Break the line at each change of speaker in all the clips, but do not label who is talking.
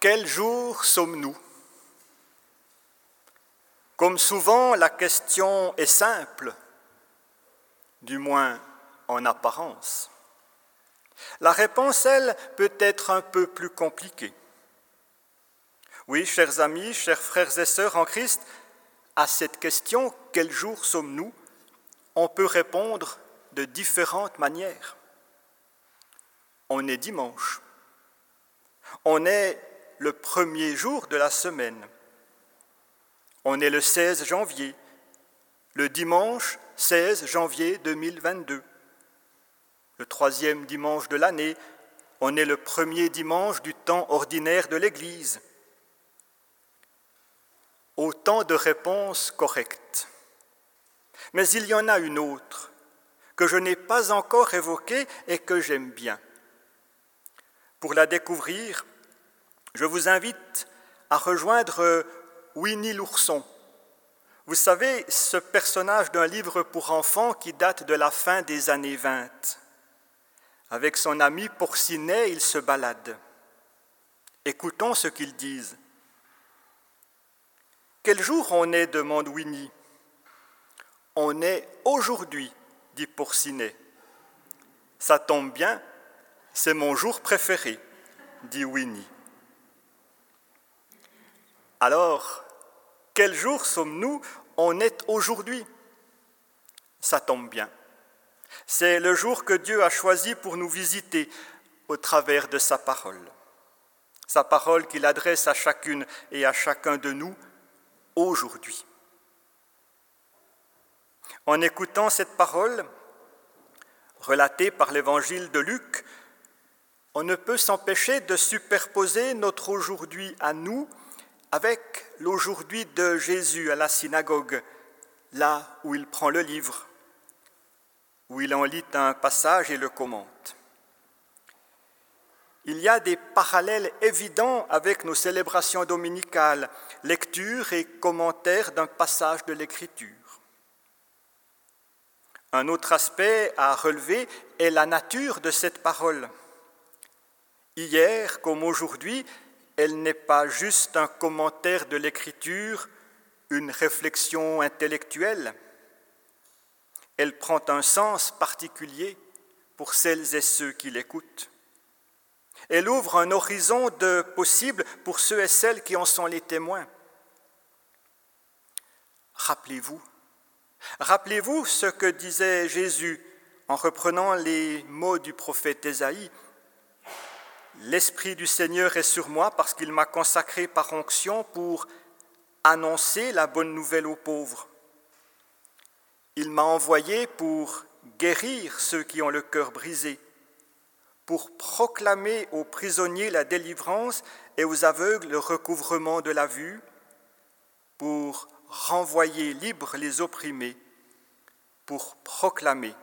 Quel jour sommes-nous? Comme souvent, la question est simple, du moins en apparence. La réponse, elle, peut être un peu plus compliquée. Oui, chers amis, chers frères et sœurs en Christ, à cette question, quel jour sommes-nous? On peut répondre de différentes manières. On est dimanche. On est le premier jour de la semaine. On est le 16 janvier, le dimanche 16 janvier 2022. Le troisième dimanche de l'année, on est le premier dimanche du temps ordinaire de l'Église. Autant de réponses correctes. Mais il y en a une autre que je n'ai pas encore évoquée et que j'aime bien. Pour la découvrir, je vous invite à rejoindre Winnie l'ourson. Vous savez, ce personnage d'un livre pour enfants qui date de la fin des années 20. Avec son ami Porcinet, il se balade. Écoutons ce qu'ils disent. Quel jour on est? demande Winnie. On est aujourd'hui, dit Porcinet. Ça tombe bien, c'est mon jour préféré, dit Winnie. Alors, quel jour sommes-nous? On est aujourd'hui. Ça tombe bien. C'est le jour que Dieu a choisi pour nous visiter au travers de sa parole. Sa parole qu'il adresse à chacune et à chacun de nous aujourd'hui. En écoutant cette parole, relatée par l'évangile de Luc, on ne peut s'empêcher de superposer notre aujourd'hui à nous avec l'aujourd'hui de Jésus à la synagogue, là où il prend le livre, où il en lit un passage et le commente. Il y a des parallèles évidents avec nos célébrations dominicales, lecture et commentaire d'un passage de l'Écriture. Un autre aspect à relever est la nature de cette parole. Hier comme aujourd'hui, elle n'est pas juste un commentaire de l'écriture, une réflexion intellectuelle. Elle prend un sens particulier pour celles et ceux qui l'écoutent. Elle ouvre un horizon de possibles pour ceux et celles qui en sont les témoins. Rappelez-vous, rappelez-vous ce que disait Jésus en reprenant les mots du prophète Ésaïe. L'Esprit du Seigneur est sur moi parce qu'il m'a consacré par onction pour annoncer la bonne nouvelle aux pauvres. Il m'a envoyé pour guérir ceux qui ont le cœur brisé, pour proclamer aux prisonniers la délivrance et aux aveugles le recouvrement de la vue, pour renvoyer libres les opprimés, pour proclamer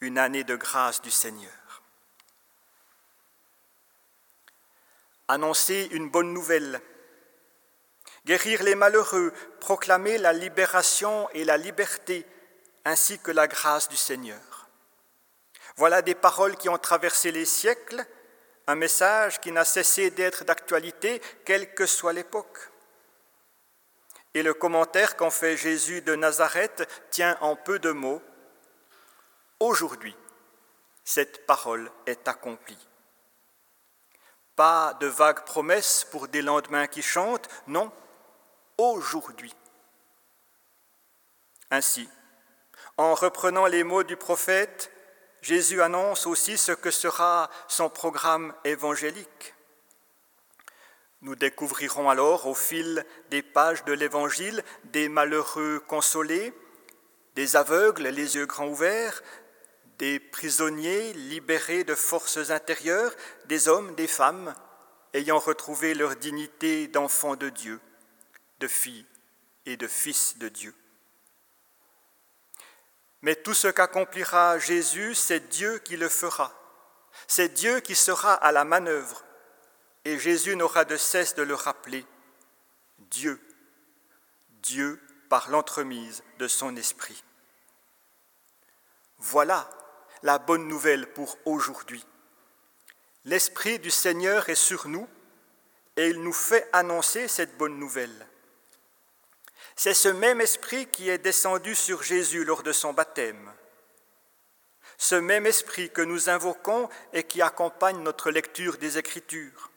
une année de grâce du Seigneur. Annoncer une bonne nouvelle, guérir les malheureux, proclamer la libération et la liberté, ainsi que la grâce du Seigneur. Voilà des paroles qui ont traversé les siècles, un message qui n'a cessé d'être d'actualité, quelle que soit l'époque. Et le commentaire qu'en fait Jésus de Nazareth tient en peu de mots. Aujourd'hui, cette parole est accomplie. Pas de vagues promesses pour des lendemains qui chantent, non, aujourd'hui. Ainsi, en reprenant les mots du prophète, Jésus annonce aussi ce que sera son programme évangélique. Nous découvrirons alors au fil des pages de l'Évangile des malheureux consolés, des aveugles les yeux grands ouverts, des prisonniers libérés de forces intérieures, des hommes, des femmes, ayant retrouvé leur dignité d'enfants de Dieu, de filles et de fils de Dieu. Mais tout ce qu'accomplira Jésus, c'est Dieu qui le fera. C'est Dieu qui sera à la manœuvre. Et Jésus n'aura de cesse de le rappeler. Dieu, Dieu par l'entremise de son esprit. Voilà la bonne nouvelle pour aujourd'hui. L'Esprit du Seigneur est sur nous et il nous fait annoncer cette bonne nouvelle. C'est ce même esprit qui est descendu sur Jésus lors de son baptême. Ce même esprit que nous invoquons et qui accompagne notre lecture des Écritures.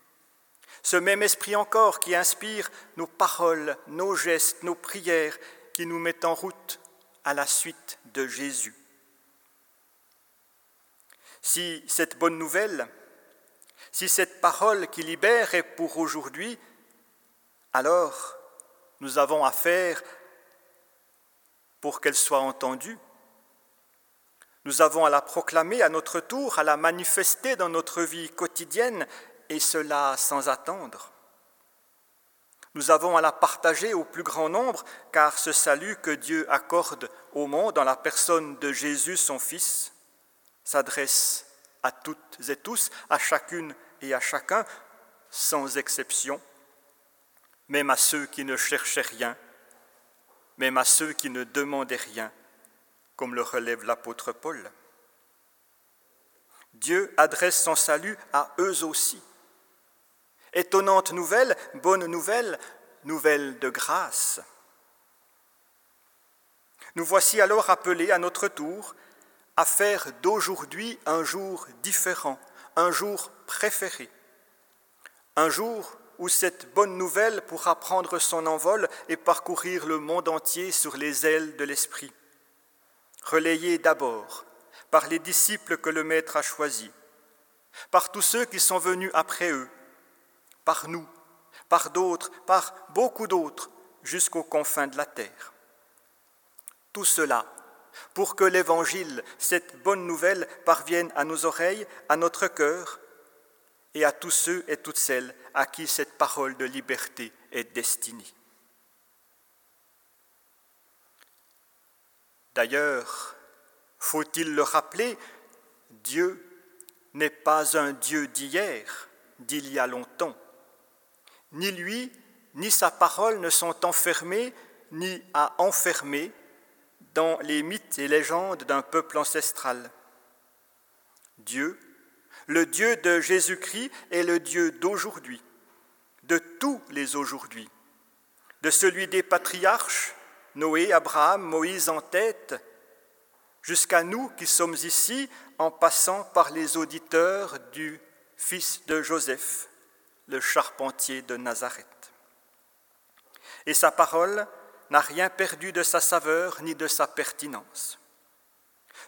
Ce même esprit encore qui inspire nos paroles, nos gestes, nos prières, qui nous met en route à la suite de Jésus. Si cette bonne nouvelle, si cette parole qui libère est pour aujourd'hui, alors nous avons à faire pour qu'elle soit entendue. Nous avons à la proclamer à notre tour, à la manifester dans notre vie quotidienne, et cela sans attendre. Nous avons à la partager au plus grand nombre, car ce salut que Dieu accorde au monde dans la personne de Jésus, son Fils, s'adresse à toutes et tous, à chacune et à chacun, sans exception même à ceux qui ne cherchaient rien, même à ceux qui ne demandaient rien, comme le relève l'apôtre Paul. Dieu adresse son salut à eux aussi. Étonnante nouvelle, bonne nouvelle, nouvelle de grâce. Nous voici alors appelés à notre tour à faire d'aujourd'hui un jour différent, un jour préféré, un jour où cette bonne nouvelle pourra prendre son envol et parcourir le monde entier sur les ailes de l'Esprit. Relayée d'abord par les disciples que le Maître a choisis, par tous ceux qui sont venus après eux, par nous, par d'autres, par beaucoup d'autres, jusqu'aux confins de la terre. Tout cela pour que l'Évangile, cette bonne nouvelle, parvienne à nos oreilles, à notre cœur, et à tous ceux et toutes celles à qui cette parole de liberté est destinée. D'ailleurs, faut-il le rappeler, Dieu n'est pas un Dieu d'hier, d'il y a longtemps. Ni lui, ni sa parole ne sont enfermés, ni à enfermer dans les mythes et légendes d'un peuple ancestral. Dieu le Dieu de Jésus-Christ est le Dieu d'aujourd'hui, de tous les aujourd'hui, de celui des patriarches, Noé, Abraham, Moïse en tête, jusqu'à nous qui sommes ici en passant par les auditeurs du fils de Joseph, le charpentier de Nazareth. Et sa parole n'a rien perdu de sa saveur ni de sa pertinence.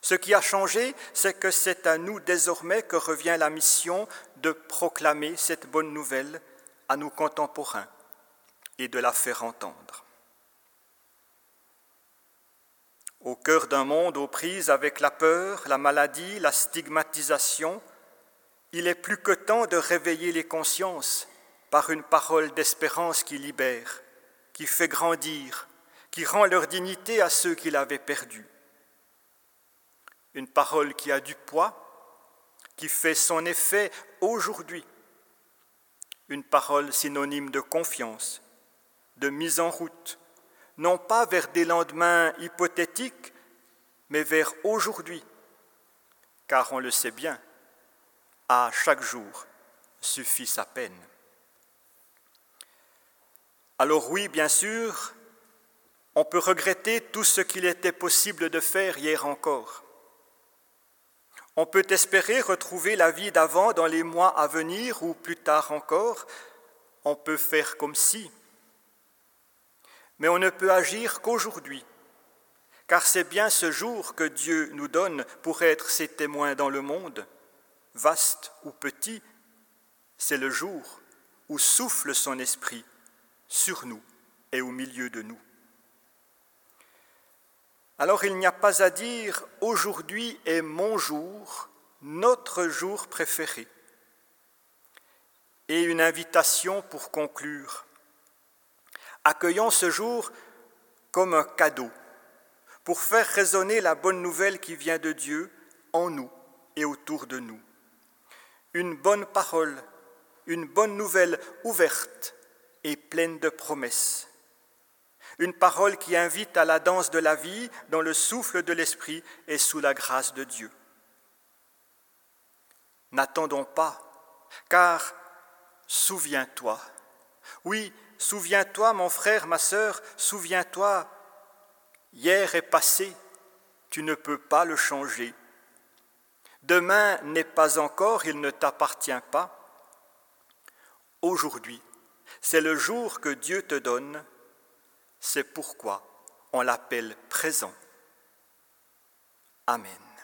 Ce qui a changé, c'est que c'est à nous désormais que revient la mission de proclamer cette bonne nouvelle à nos contemporains et de la faire entendre. Au cœur d'un monde aux prises avec la peur, la maladie, la stigmatisation, il est plus que temps de réveiller les consciences par une parole d'espérance qui libère, qui fait grandir, qui rend leur dignité à ceux qui l'avaient perdue une parole qui a du poids, qui fait son effet aujourd'hui, une parole synonyme de confiance, de mise en route, non pas vers des lendemains hypothétiques, mais vers aujourd'hui, car on le sait bien, à chaque jour suffit sa peine. Alors oui, bien sûr, on peut regretter tout ce qu'il était possible de faire hier encore. On peut espérer retrouver la vie d'avant dans les mois à venir ou plus tard encore. On peut faire comme si. Mais on ne peut agir qu'aujourd'hui, car c'est bien ce jour que Dieu nous donne pour être ses témoins dans le monde, vaste ou petit, c'est le jour où souffle son esprit sur nous et au milieu de nous. Alors il n'y a pas à dire aujourd'hui est mon jour, notre jour préféré. Et une invitation pour conclure. Accueillons ce jour comme un cadeau pour faire résonner la bonne nouvelle qui vient de Dieu en nous et autour de nous. Une bonne parole, une bonne nouvelle ouverte et pleine de promesses une parole qui invite à la danse de la vie dans le souffle de l'Esprit et sous la grâce de Dieu. N'attendons pas, car souviens-toi, Oui, souviens-toi, mon frère, ma sœur, souviens-toi, hier est passé, tu ne peux pas le changer. Demain n'est pas encore, il ne t'appartient pas. Aujourd'hui, c'est le jour que Dieu te donne, c'est pourquoi on l'appelle présent. Amen.